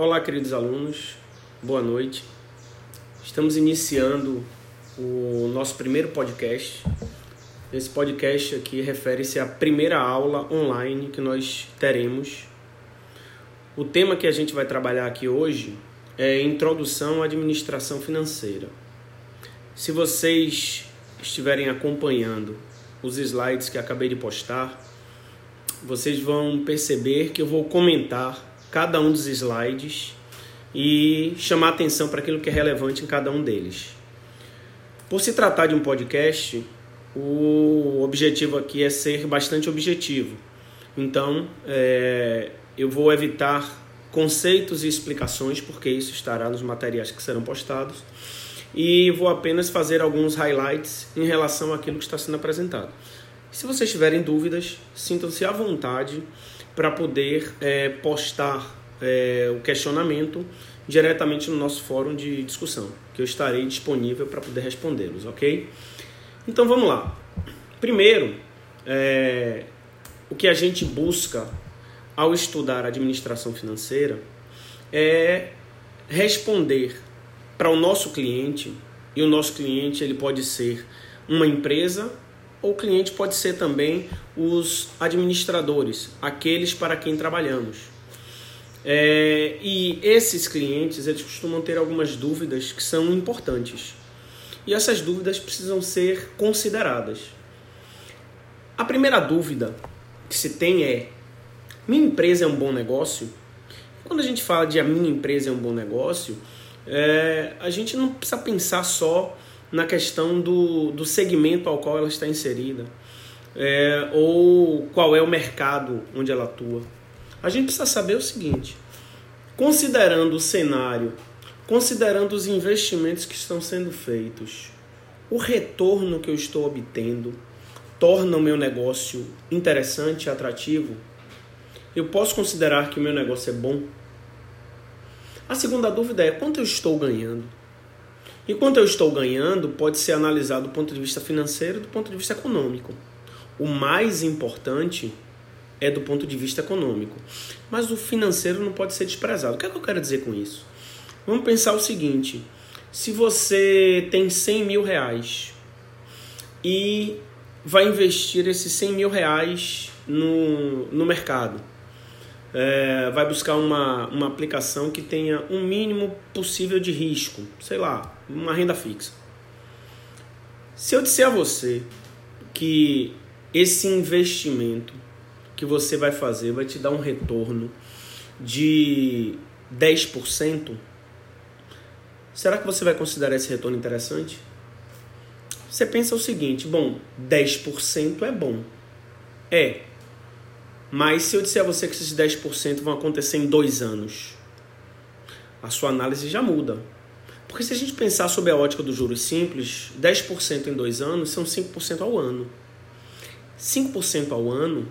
Olá, queridos alunos, boa noite. Estamos iniciando o nosso primeiro podcast. Esse podcast aqui refere-se à primeira aula online que nós teremos. O tema que a gente vai trabalhar aqui hoje é Introdução à Administração Financeira. Se vocês estiverem acompanhando os slides que acabei de postar, vocês vão perceber que eu vou comentar cada um dos slides e chamar atenção para aquilo que é relevante em cada um deles. Por se tratar de um podcast, o objetivo aqui é ser bastante objetivo. Então, é, eu vou evitar conceitos e explicações, porque isso estará nos materiais que serão postados, e vou apenas fazer alguns highlights em relação àquilo que está sendo apresentado. Se vocês tiverem dúvidas, sintam-se à vontade para poder é, postar é, o questionamento diretamente no nosso fórum de discussão, que eu estarei disponível para poder respondê-los, ok? Então vamos lá. Primeiro, é, o que a gente busca ao estudar administração financeira é responder para o nosso cliente, e o nosso cliente ele pode ser uma empresa ou cliente pode ser também os administradores, aqueles para quem trabalhamos. É, e esses clientes eles costumam ter algumas dúvidas que são importantes. E essas dúvidas precisam ser consideradas. A primeira dúvida que se tem é: minha empresa é um bom negócio? Quando a gente fala de a minha empresa é um bom negócio, é, a gente não precisa pensar só na questão do, do segmento ao qual ela está inserida, é, ou qual é o mercado onde ela atua. A gente precisa saber o seguinte: considerando o cenário, considerando os investimentos que estão sendo feitos, o retorno que eu estou obtendo torna o meu negócio interessante e atrativo? Eu posso considerar que o meu negócio é bom? A segunda dúvida é quanto eu estou ganhando? E quanto eu estou ganhando pode ser analisado do ponto de vista financeiro do ponto de vista econômico. O mais importante é do ponto de vista econômico. Mas o financeiro não pode ser desprezado. O que é que eu quero dizer com isso? Vamos pensar o seguinte: se você tem 100 mil reais e vai investir esses 100 mil reais no, no mercado, é, vai buscar uma, uma aplicação que tenha um mínimo possível de risco, sei lá, uma renda fixa. Se eu disser a você que esse investimento que você vai fazer vai te dar um retorno de 10%, será que você vai considerar esse retorno interessante? Você pensa o seguinte, bom, 10% é bom. É, mas se eu disser a você que esses 10% vão acontecer em dois anos, a sua análise já muda. Porque se a gente pensar sob a ótica dos juros simples, 10% em dois anos são 5% ao ano. 5% ao ano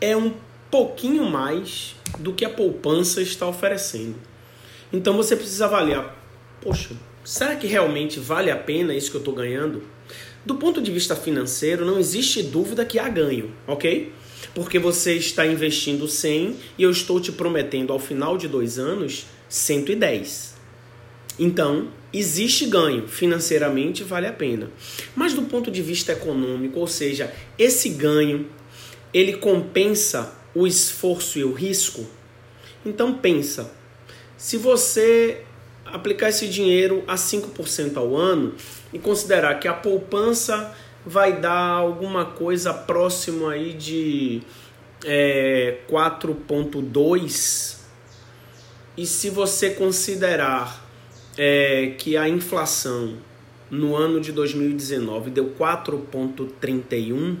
é um pouquinho mais do que a poupança está oferecendo. Então você precisa avaliar, poxa, será que realmente vale a pena isso que eu estou ganhando? Do ponto de vista financeiro, não existe dúvida que há ganho, ok? porque você está investindo 100 e eu estou te prometendo ao final de dois anos 110. Então, existe ganho, financeiramente vale a pena. Mas do ponto de vista econômico, ou seja, esse ganho, ele compensa o esforço e o risco? Então pensa, se você aplicar esse dinheiro a 5% ao ano e considerar que a poupança vai dar alguma coisa próximo aí de é, 4.2 e se você considerar é, que a inflação no ano de 2019 deu 4.31,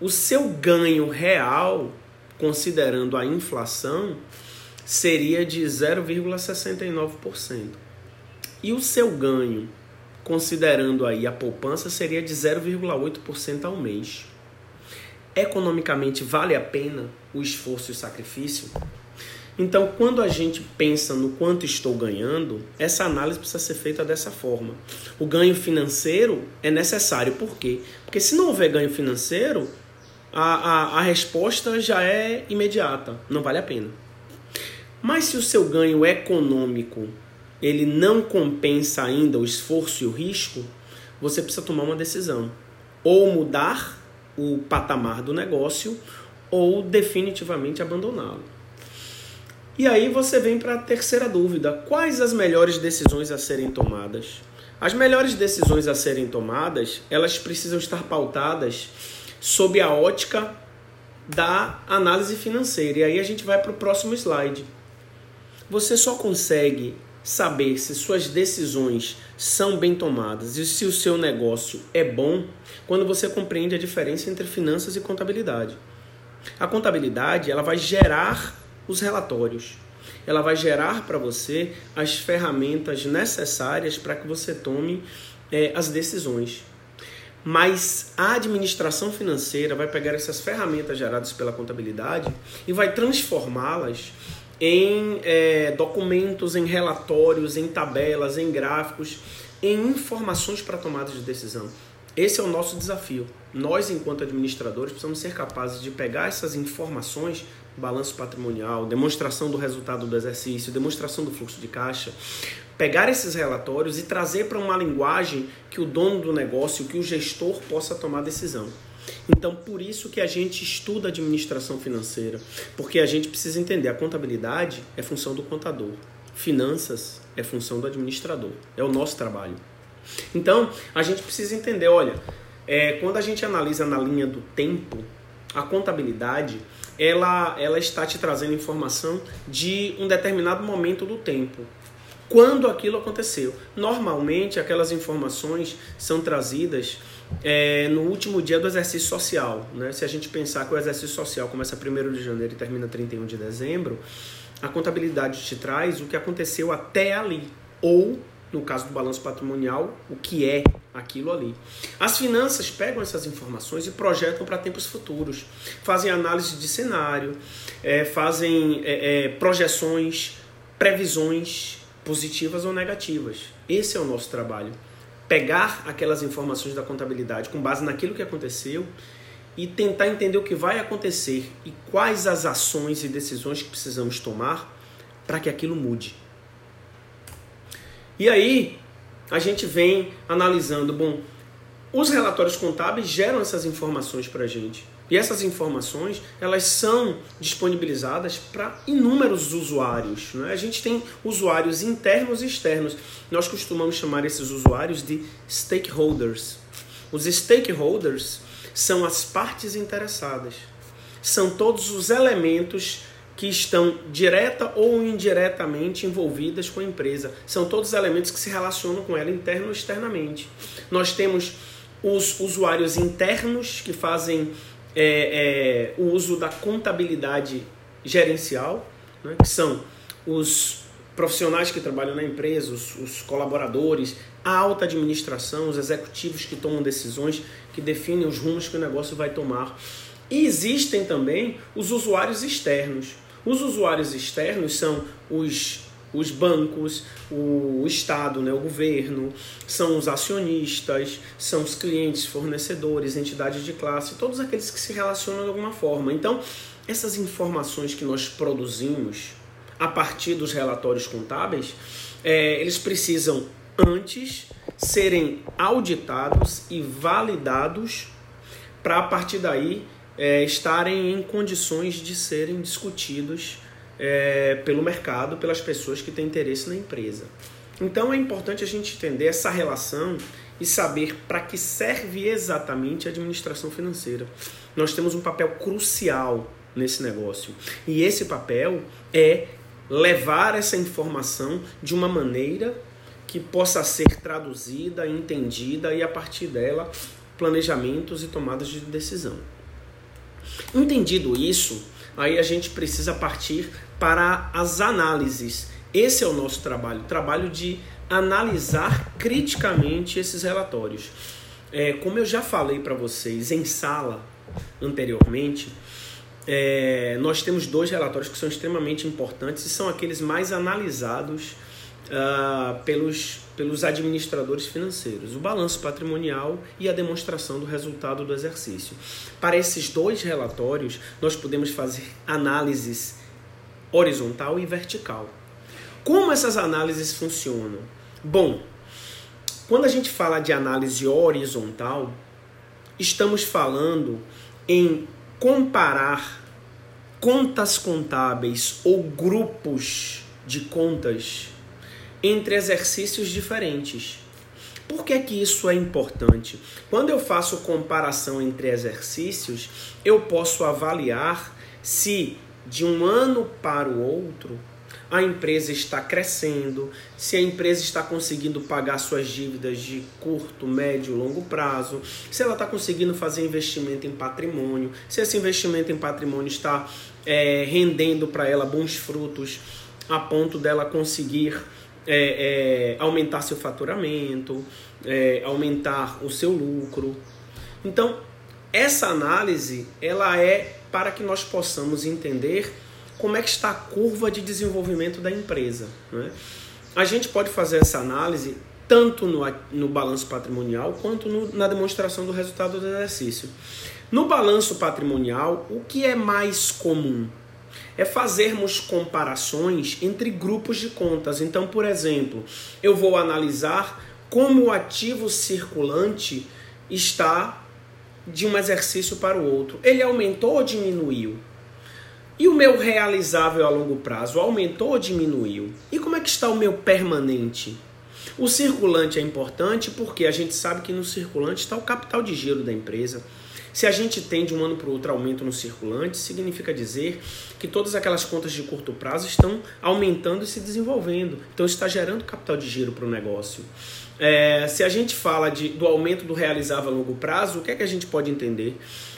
o seu ganho real, considerando a inflação, seria de 0,69%. E o seu ganho considerando aí a poupança, seria de 0,8% ao mês. Economicamente vale a pena o esforço e o sacrifício? Então, quando a gente pensa no quanto estou ganhando, essa análise precisa ser feita dessa forma. O ganho financeiro é necessário, por quê? Porque se não houver ganho financeiro, a, a, a resposta já é imediata, não vale a pena. Mas se o seu ganho econômico ele não compensa ainda o esforço e o risco, você precisa tomar uma decisão. Ou mudar o patamar do negócio ou definitivamente abandoná-lo. E aí você vem para a terceira dúvida: quais as melhores decisões a serem tomadas? As melhores decisões a serem tomadas, elas precisam estar pautadas sob a ótica da análise financeira. E aí a gente vai para o próximo slide. Você só consegue saber se suas decisões são bem tomadas e se o seu negócio é bom quando você compreende a diferença entre finanças e contabilidade. A contabilidade ela vai gerar os relatórios. Ela vai gerar para você as ferramentas necessárias para que você tome é, as decisões. Mas a administração financeira vai pegar essas ferramentas geradas pela contabilidade e vai transformá-las em é, documentos, em relatórios, em tabelas, em gráficos, em informações para tomada de decisão. Esse é o nosso desafio. Nós, enquanto administradores, precisamos ser capazes de pegar essas informações, balanço patrimonial, demonstração do resultado do exercício, demonstração do fluxo de caixa, pegar esses relatórios e trazer para uma linguagem que o dono do negócio, que o gestor possa tomar decisão. Então, por isso que a gente estuda administração financeira, porque a gente precisa entender a contabilidade é função do contador, finanças é função do administrador, é o nosso trabalho. Então, a gente precisa entender, olha, é, quando a gente analisa na linha do tempo, a contabilidade ela, ela está te trazendo informação de um determinado momento do tempo. Quando aquilo aconteceu. Normalmente, aquelas informações são trazidas é, no último dia do exercício social. Né? Se a gente pensar que o exercício social começa 1 de janeiro e termina 31 de dezembro, a contabilidade te traz o que aconteceu até ali. Ou no caso do balanço patrimonial, o que é aquilo ali. As finanças pegam essas informações e projetam para tempos futuros, fazem análise de cenário, é, fazem é, é, projeções, previsões positivas ou negativas. Esse é o nosso trabalho. Pegar aquelas informações da contabilidade com base naquilo que aconteceu e tentar entender o que vai acontecer e quais as ações e decisões que precisamos tomar para que aquilo mude. E aí a gente vem analisando, bom, os relatórios contábeis geram essas informações para a gente. E essas informações elas são disponibilizadas para inúmeros usuários. Né? A gente tem usuários internos e externos. Nós costumamos chamar esses usuários de stakeholders. Os stakeholders são as partes interessadas. São todos os elementos que estão direta ou indiretamente envolvidas com a empresa. São todos elementos que se relacionam com ela interno ou externamente. Nós temos os usuários internos que fazem é, é, o uso da contabilidade gerencial, né, que são os profissionais que trabalham na empresa, os, os colaboradores, a alta administração, os executivos que tomam decisões, que definem os rumos que o negócio vai tomar. E existem também os usuários externos. Os usuários externos são os, os bancos, o, Estado, né, o governo, são os acionistas, são os clientes, fornecedores, entidades de classe, todos aqueles que se relacionam de alguma forma. Então, essas informações que nós produzimos a partir dos relatórios contábeis, é, eles precisam antes serem auditados e validados para a partir daí é, estarem em condições de serem discutidos é, pelo mercado, pelas pessoas que têm interesse na empresa. Então é importante a gente entender essa relação e saber para que serve exatamente a administração financeira. Nós temos um papel crucial nesse negócio e esse papel é levar essa informação de uma maneira que possa ser traduzida, entendida e a partir dela planejamentos e tomadas de decisão. Entendido isso, aí a gente precisa partir para as análises. Esse é o nosso trabalho, trabalho de analisar criticamente esses relatórios. É, como eu já falei para vocês em sala anteriormente, é, nós temos dois relatórios que são extremamente importantes e são aqueles mais analisados uh, pelos, pelos administradores financeiros, o balanço patrimonial e a demonstração do resultado do exercício. Para esses dois relatórios, nós podemos fazer análises horizontal e vertical. Como essas análises funcionam? Bom, quando a gente fala de análise horizontal, estamos falando em comparar contas contábeis ou grupos de contas entre exercícios diferentes. Por que, que isso é importante? Quando eu faço comparação entre exercícios, eu posso avaliar se de um ano para o outro a empresa está crescendo, se a empresa está conseguindo pagar suas dívidas de curto, médio, longo prazo, se ela está conseguindo fazer investimento em patrimônio, se esse investimento em patrimônio está é, rendendo para ela bons frutos a ponto dela conseguir é, é, aumentar seu faturamento, é, aumentar o seu lucro. Então, essa análise ela é para que nós possamos entender como é que está a curva de desenvolvimento da empresa. Né? A gente pode fazer essa análise tanto no, no balanço patrimonial quanto no, na demonstração do resultado do exercício. No balanço patrimonial, o que é mais comum? É fazermos comparações entre grupos de contas. Então, por exemplo, eu vou analisar como o ativo circulante está de um exercício para o outro. Ele aumentou ou diminuiu? E o meu realizável a longo prazo aumentou ou diminuiu? E como é que está o meu permanente? O circulante é importante porque a gente sabe que no circulante está o capital de giro da empresa. Se a gente tem de um ano para o outro aumento no circulante, significa dizer que todas aquelas contas de curto prazo estão aumentando e se desenvolvendo. Então está gerando capital de giro para o negócio. É, se a gente fala de, do aumento do realizável a longo prazo, o que é que a gente pode entender?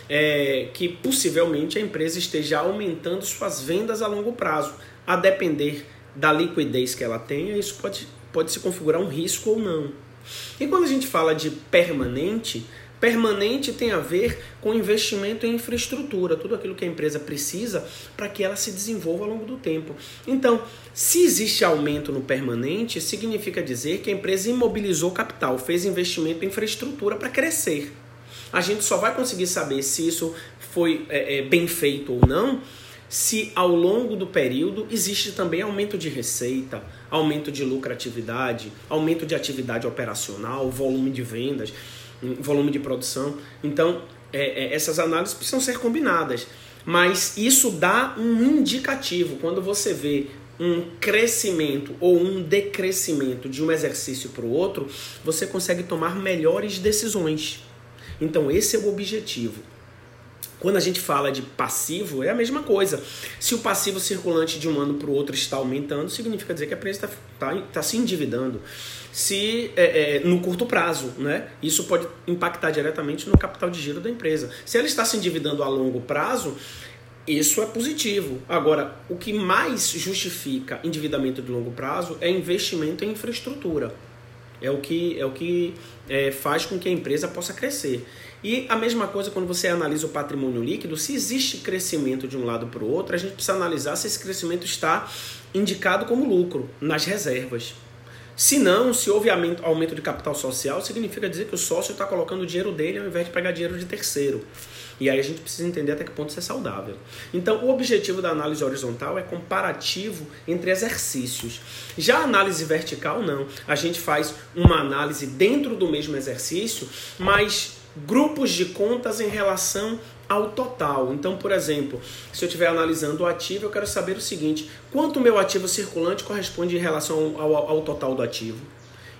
É que possivelmente a empresa esteja aumentando suas vendas a longo prazo. A depender da liquidez que ela tenha, isso pode, pode se configurar um risco ou não. E quando a gente fala de permanente, Permanente tem a ver com investimento em infraestrutura, tudo aquilo que a empresa precisa para que ela se desenvolva ao longo do tempo. Então, se existe aumento no permanente, significa dizer que a empresa imobilizou capital, fez investimento em infraestrutura para crescer. A gente só vai conseguir saber se isso foi é, é, bem feito ou não se ao longo do período existe também aumento de receita, aumento de lucratividade, aumento de atividade operacional, volume de vendas volume de produção. Então, é, é, essas análises precisam ser combinadas. Mas isso dá um indicativo. Quando você vê um crescimento ou um decrescimento de um exercício para o outro, você consegue tomar melhores decisões. Então, esse é o objetivo. Quando a gente fala de passivo, é a mesma coisa. Se o passivo circulante de um ano para o outro está aumentando, significa dizer que a empresa está tá, tá se endividando. Se é, é, no curto prazo, né? Isso pode impactar diretamente no capital de giro da empresa. Se ela está se endividando a longo prazo, isso é positivo. Agora, o que mais justifica endividamento de longo prazo é investimento em infraestrutura. É o que, é o que é, faz com que a empresa possa crescer. E a mesma coisa quando você analisa o patrimônio líquido, se existe crescimento de um lado para o outro, a gente precisa analisar se esse crescimento está indicado como lucro nas reservas. Se não, se houve aumento de capital social, significa dizer que o sócio está colocando o dinheiro dele ao invés de pegar dinheiro de terceiro. E aí a gente precisa entender até que ponto isso é saudável. Então, o objetivo da análise horizontal é comparativo entre exercícios. Já a análise vertical, não. A gente faz uma análise dentro do mesmo exercício, mas grupos de contas em relação ao total. Então, por exemplo, se eu estiver analisando o ativo, eu quero saber o seguinte: quanto o meu ativo circulante corresponde em relação ao, ao, ao total do ativo?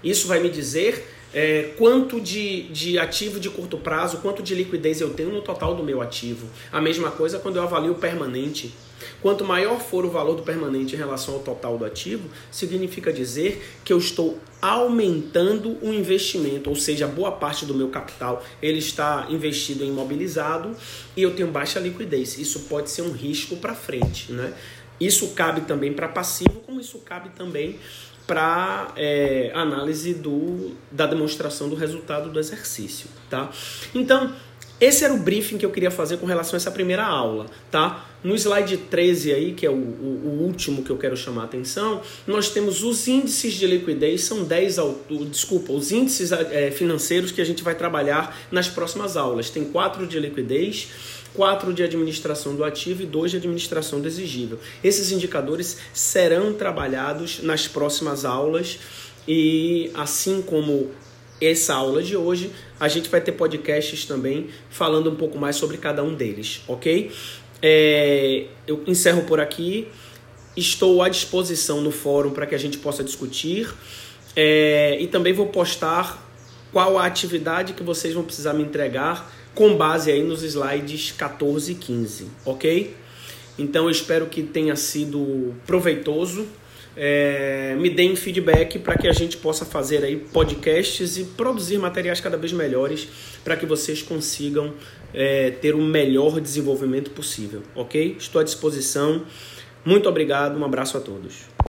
Isso vai me dizer é, quanto de, de ativo de curto prazo, quanto de liquidez eu tenho no total do meu ativo. A mesma coisa quando eu avalio o permanente. Quanto maior for o valor do permanente em relação ao total do ativo, significa dizer que eu estou aumentando o investimento, ou seja, boa parte do meu capital ele está investido em imobilizado e eu tenho baixa liquidez. Isso pode ser um risco para frente, né? Isso cabe também para passivo, como isso cabe também para é, análise do, da demonstração do resultado do exercício, tá? Então, esse era o briefing que eu queria fazer com relação a essa primeira aula, tá? No slide 13 aí, que é o, o, o último que eu quero chamar a atenção, nós temos os índices de liquidez, são 10, desculpa, os índices é, financeiros que a gente vai trabalhar nas próximas aulas. Tem quatro de liquidez, quatro de administração do ativo e dois de administração do exigível. Esses indicadores serão trabalhados nas próximas aulas e assim como essa aula de hoje, a gente vai ter podcasts também falando um pouco mais sobre cada um deles, ok? É, eu encerro por aqui. Estou à disposição no fórum para que a gente possa discutir é, e também vou postar qual a atividade que vocês vão precisar me entregar com base aí nos slides 14 e 15, ok? Então eu espero que tenha sido proveitoso. É, me deem feedback para que a gente possa fazer aí podcasts e produzir materiais cada vez melhores para que vocês consigam é, ter o melhor desenvolvimento possível, ok? Estou à disposição. Muito obrigado, um abraço a todos.